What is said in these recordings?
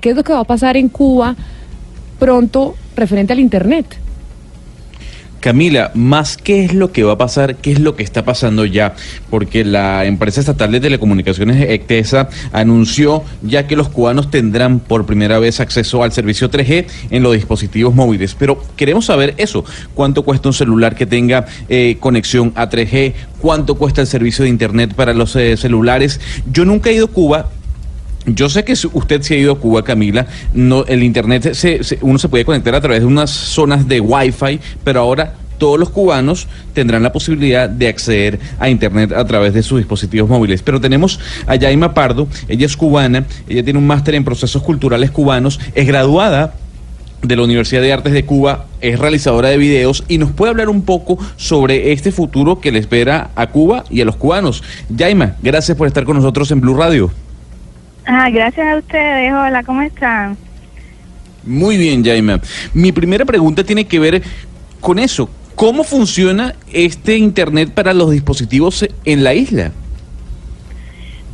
¿Qué es lo que va a pasar en Cuba pronto referente al Internet? Camila, más qué es lo que va a pasar, qué es lo que está pasando ya, porque la empresa estatal de telecomunicaciones ECTESA anunció ya que los cubanos tendrán por primera vez acceso al servicio 3G en los dispositivos móviles. Pero queremos saber eso, cuánto cuesta un celular que tenga eh, conexión a 3G, cuánto cuesta el servicio de Internet para los eh, celulares. Yo nunca he ido a Cuba, yo sé que usted se ha ido a Cuba, Camila. No, el internet se, uno se puede conectar a través de unas zonas de Wi-Fi, pero ahora todos los cubanos tendrán la posibilidad de acceder a internet a través de sus dispositivos móviles. Pero tenemos a Yaima Pardo, ella es cubana, ella tiene un máster en procesos culturales cubanos, es graduada de la Universidad de Artes de Cuba, es realizadora de videos y nos puede hablar un poco sobre este futuro que le espera a Cuba y a los cubanos. Yaima, gracias por estar con nosotros en Blue Radio. Ah, gracias a ustedes. Hola, ¿cómo están? Muy bien, Jaime. Mi primera pregunta tiene que ver con eso. ¿Cómo funciona este Internet para los dispositivos en la isla?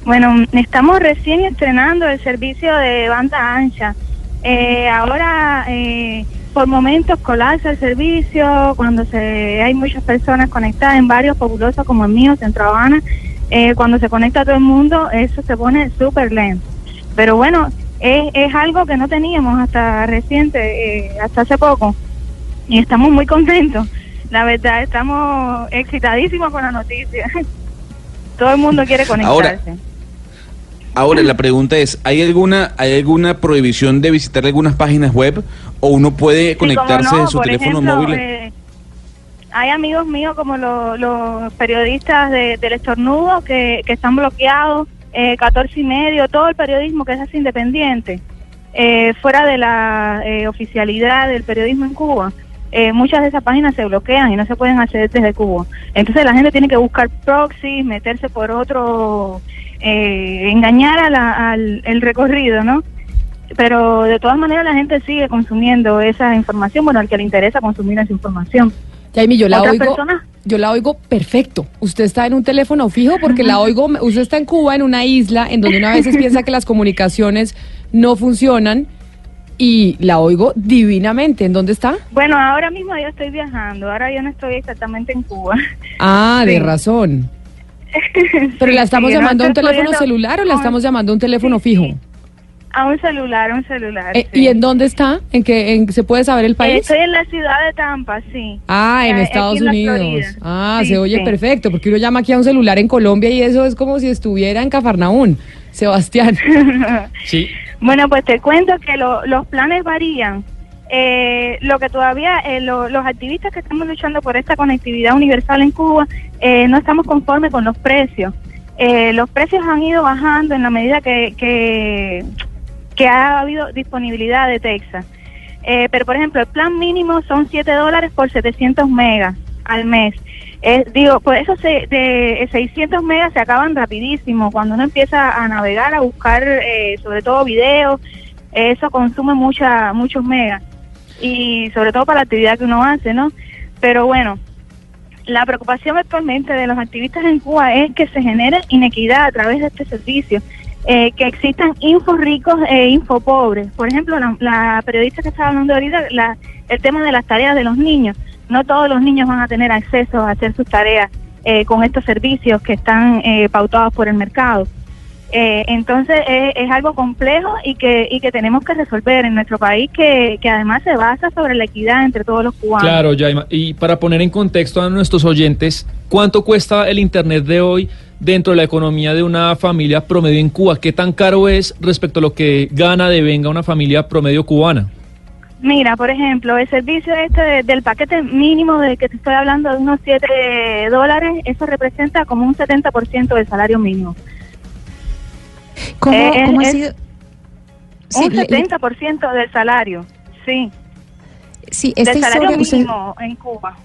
Bueno, estamos recién estrenando el servicio de banda ancha. Eh, ahora, eh, por momentos colapsa el servicio, cuando se hay muchas personas conectadas en varios populosos como el mío, Centro Habana, eh, cuando se conecta todo el mundo, eso se pone súper lento. Pero bueno, es, es algo que no teníamos hasta reciente, eh, hasta hace poco, y estamos muy contentos. La verdad, estamos excitadísimos con la noticia. todo el mundo quiere conectarse. Ahora, la pregunta es, ¿hay alguna hay alguna prohibición de visitar algunas páginas web o uno puede conectarse en su teléfono móvil? Eh, hay amigos míos como los periodistas de, del estornudo que, que están bloqueados, eh, 14 y medio, todo el periodismo que es así independiente, eh, fuera de la eh, oficialidad del periodismo en Cuba. Eh, muchas de esas páginas se bloquean y no se pueden acceder desde Cuba. Entonces la gente tiene que buscar proxies, meterse por otro, engañar al el recorrido, ¿no? Pero de todas maneras la gente sigue consumiendo esa información, bueno, al que le interesa consumir esa información. Jaime, yo la oigo, yo la oigo perfecto. Usted está en un teléfono fijo porque la oigo, usted está en Cuba, en una isla, en donde una a veces piensa que las comunicaciones no funcionan y la oigo divinamente. ¿En dónde está? Bueno, ahora mismo yo estoy viajando, ahora yo no estoy exactamente en Cuba. Ah, de razón. ¿Pero la estamos llamando a un teléfono celular o la estamos llamando a un teléfono fijo? A un celular, un celular. Eh, ¿Y en dónde está? ¿En qué en, se puede saber el país? Estoy en la ciudad de Tampa, sí. Ah, en Estados Unidos. Ah, se oye perfecto, porque uno llama aquí a un celular en Colombia y eso es como si estuviera en Cafarnaún. Sebastián. sí. Bueno, pues te cuento que los planes varían. Eh, lo que todavía eh, los activistas que estamos luchando por esta conectividad universal en Cuba eh, no estamos conformes con los precios. los precios han ido bajando en la medida que, que ha habido disponibilidad de Texas. Eh, pero, por ejemplo, el plan mínimo son 7 dólares por 700 megas al mes. digo, por eso se, de 600 megas se acaban rapidísimo. Cuando uno empieza a navegar, a buscar eh, sobre todo videos, eso consume mucha, muchos megas. Y sobre todo para la actividad que uno hace, ¿no? Pero bueno, la preocupación actualmente de los activistas en Cuba es que se genere inequidad a través de este servicio eh, que existan info ricos e info pobres. Por ejemplo, la, periodista que estaba hablando ahorita, la, el tema de las tareas de los niños. No todos los niños van a tener acceso a hacer sus tareas eh, con estos servicios que están eh, pautados por el mercado. Entonces es algo complejo y que, y que tenemos que resolver en nuestro país que, que además se basa sobre la equidad entre todos los cubanos. Claro, Jaima. Y para poner en contexto a nuestros oyentes, ¿cuánto cuesta el Internet de hoy? dentro de la economía de una familia promedio en Cuba? ¿Qué tan caro es respecto a lo que gana de venga una familia promedio cubana? Mira, por ejemplo, el servicio este del paquete mínimo de que te estoy hablando de unos 7 dólares, eso representa como un 70% del salario mínimo. ¿Cómo, eh, ha sido? un 70% del salario, sí. Sí, esta del salario mínimo en Cuba.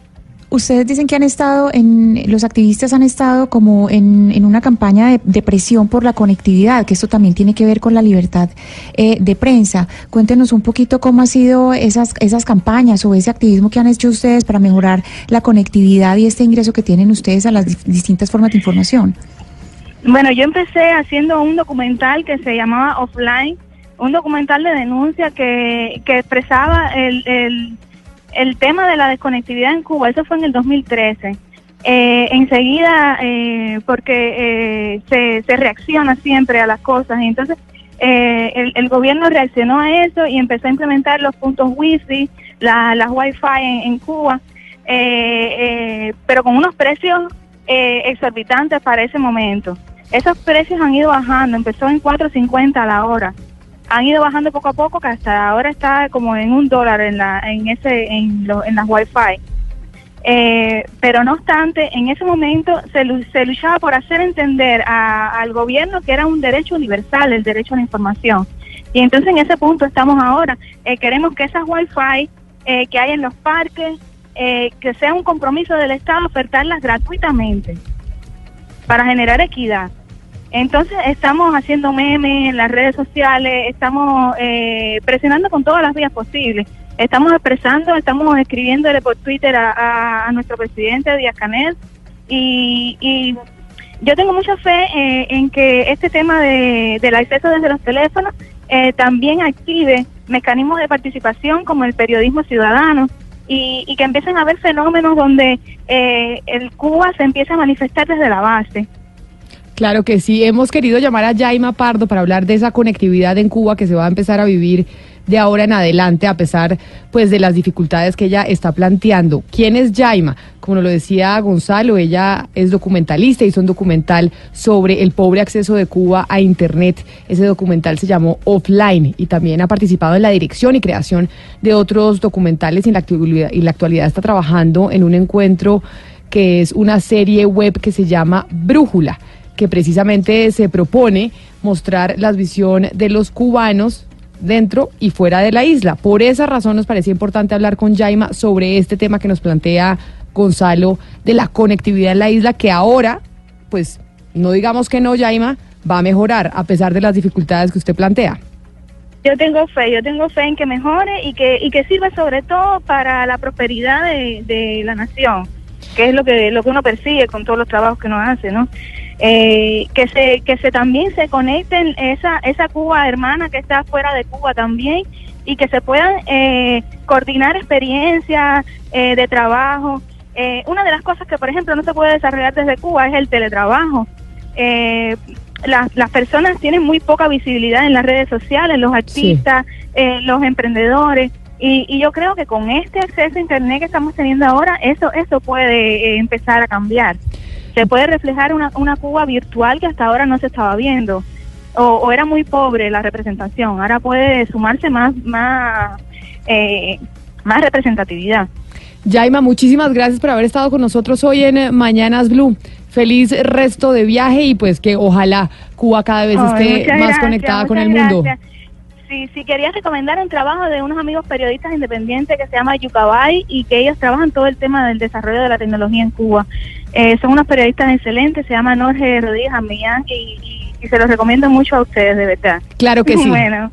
Ustedes dicen que han estado, en, los activistas han estado como en, en una campaña de, presión por la conectividad, que esto también tiene que ver con la libertad eh, de prensa. Cuéntenos un poquito cómo han sido esas, esas campañas o ese activismo que han hecho ustedes para mejorar la conectividad y este ingreso que tienen ustedes a las distintas formas de información. Bueno, yo empecé haciendo un documental que se llamaba Offline, un documental de denuncia que, que expresaba el, el el tema de la desconectividad en Cuba, eso fue en el 2013. Eh, enseguida, eh, porque eh, se, reacciona siempre a las cosas, y entonces el, el, gobierno reaccionó a eso y empezó a implementar los puntos wifi, la, las wifi en, en Cuba, pero con unos precios exorbitantes para ese momento. Esos precios han ido bajando, empezó en 4.50 a la hora han ido bajando poco a poco, que hasta ahora está como en un dólar en, la, en, ese, en, lo, las Wi-Fi. Eh, pero no obstante, en ese momento se, se luchaba por hacer entender al gobierno que era un derecho universal, el derecho a la información. Y entonces en ese punto estamos ahora. Eh, queremos que esas Wi-Fi eh, que hay en los parques, que sea un compromiso del Estado ofertarlas gratuitamente para generar equidad. Entonces estamos haciendo memes en las redes sociales, estamos eh, presionando con todas las vías posibles. Estamos expresando, estamos escribiéndole por Twitter a, nuestro presidente Díaz Canel y, yo tengo mucha fe eh, en que este tema de, del acceso desde los teléfonos eh, también active mecanismos de participación como el periodismo ciudadano y, y que empiecen a haber fenómenos donde el Cuba se empieza a manifestar desde la base. Claro que sí, hemos querido llamar a Jaima Pardo para hablar de esa conectividad en Cuba que se va a empezar a vivir de ahora en adelante a pesar pues de las dificultades que ella está planteando. ¿Quién es Jaima? Como lo decía Gonzalo, ella es documentalista, hizo un documental sobre el pobre acceso de Cuba a internet. Ese documental se llamó Offline y también ha participado en la dirección y creación de otros documentales y en la actualidad, y la actualidad está trabajando en un encuentro que es una serie web que se llama Brújula que precisamente se propone mostrar la visión de los cubanos dentro y fuera de la isla. Por esa razón nos parecía importante hablar con Jaima sobre este tema que nos plantea Gonzalo de la conectividad en la isla, que ahora, pues no digamos que no, Jaima, va a mejorar a pesar de las dificultades que usted plantea. Yo tengo fe, yo tengo fe en que mejore y que, y que sirva sobre todo para la prosperidad de, de la nación, que es lo que, lo que uno persigue con todos los trabajos que uno hace, ¿no? Eh, que se que se también se conecten esa esa Cuba hermana que está fuera de Cuba también y que se puedan eh, coordinar experiencias eh, de trabajo. Eh, una de las cosas que, por ejemplo, no se puede desarrollar desde Cuba es el teletrabajo. Las, las, personas tienen muy poca visibilidad en las redes sociales, los artistas, los emprendedores. Y, y, yo creo que con este acceso a Internet que estamos teniendo ahora, eso, eso puede empezar a cambiar se puede reflejar una, una Cuba virtual que hasta ahora no se estaba viendo. O, era muy pobre la representación, ahora puede sumarse más, más, eh, más representatividad. Jaima, muchísimas gracias por haber estado con nosotros hoy en eh, Mañanas Blue. Feliz resto de viaje y pues que ojalá Cuba cada vez esté más conectada con el mundo. Sí, sí, quería recomendar un trabajo de unos amigos periodistas independientes que se llama Yucabay y que ellos trabajan todo el tema del desarrollo de la tecnología en Cuba. Eh, son unos periodistas excelentes, se llama Jorge Rodríguez Amillán y, y, se los recomiendo mucho a ustedes, de verdad. Claro que sí. Bueno.